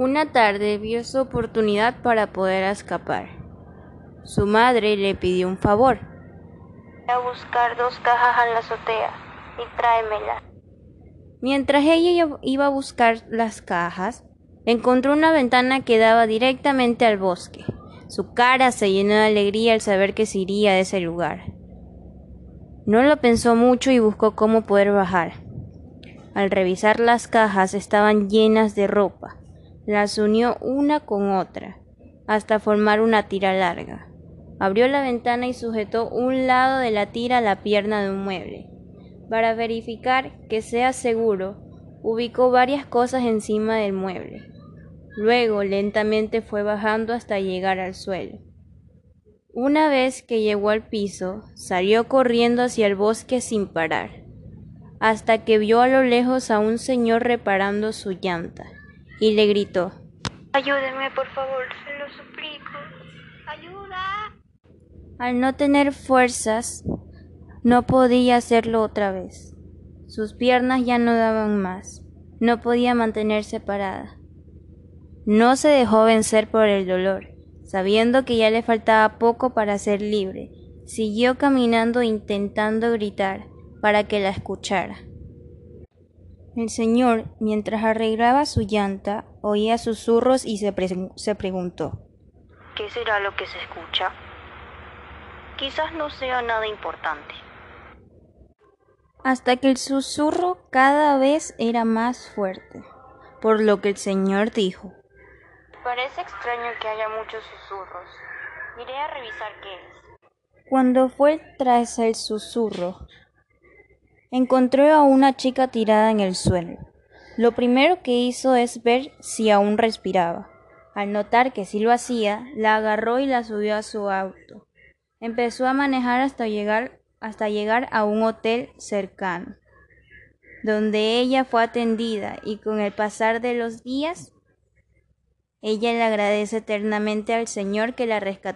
Una tarde vio su oportunidad para poder escapar. Su madre le pidió un favor. Voy a buscar dos cajas a la azotea y tráemelas. Mientras ella iba a buscar las cajas, encontró una ventana que daba directamente al bosque. Su cara se llenó de alegría al saber que se iría de ese lugar. No lo pensó mucho y buscó cómo poder bajar. Al revisar las cajas estaban llenas de ropa. Las unió una con otra, hasta formar una tira larga. Abrió la ventana y sujetó un lado de la tira a la pierna de un mueble. Para verificar que sea seguro, ubicó varias cosas encima del mueble. Luego lentamente fue bajando hasta llegar al suelo. Una vez que llegó al piso, salió corriendo hacia el bosque sin parar, hasta que vio a lo lejos a un señor reparando su llanta, y le gritó Ayúdeme, por favor, se lo suplico. ¡Ayuda! Al no tener fuerzas, no podía hacerlo otra vez. Sus piernas ya no daban más. No podía mantenerse parada. No se dejó vencer por el dolor. Sabiendo que ya le faltaba poco para ser libre, siguió caminando intentando gritar para que la escuchara. El señor, mientras arreglaba su llanta, oía susurros y se, se preguntó ¿Qué será lo que se escucha? Quizás no sea nada importante. Hasta que el susurro cada vez era más fuerte, por lo que el señor dijo Parece extraño que haya muchos susurros. Iré a revisar qué es. Cuando fue tras el susurro, encontró a una chica tirada en el suelo. Lo primero que hizo es ver si aún respiraba. Al notar que sí lo hacía, la agarró y la subió a su auto. Empezó a manejar hasta llegar, hasta llegar a un hotel cercano, donde ella fue atendida y con el pasar de los días ella le agradece eternamente al Señor que la rescató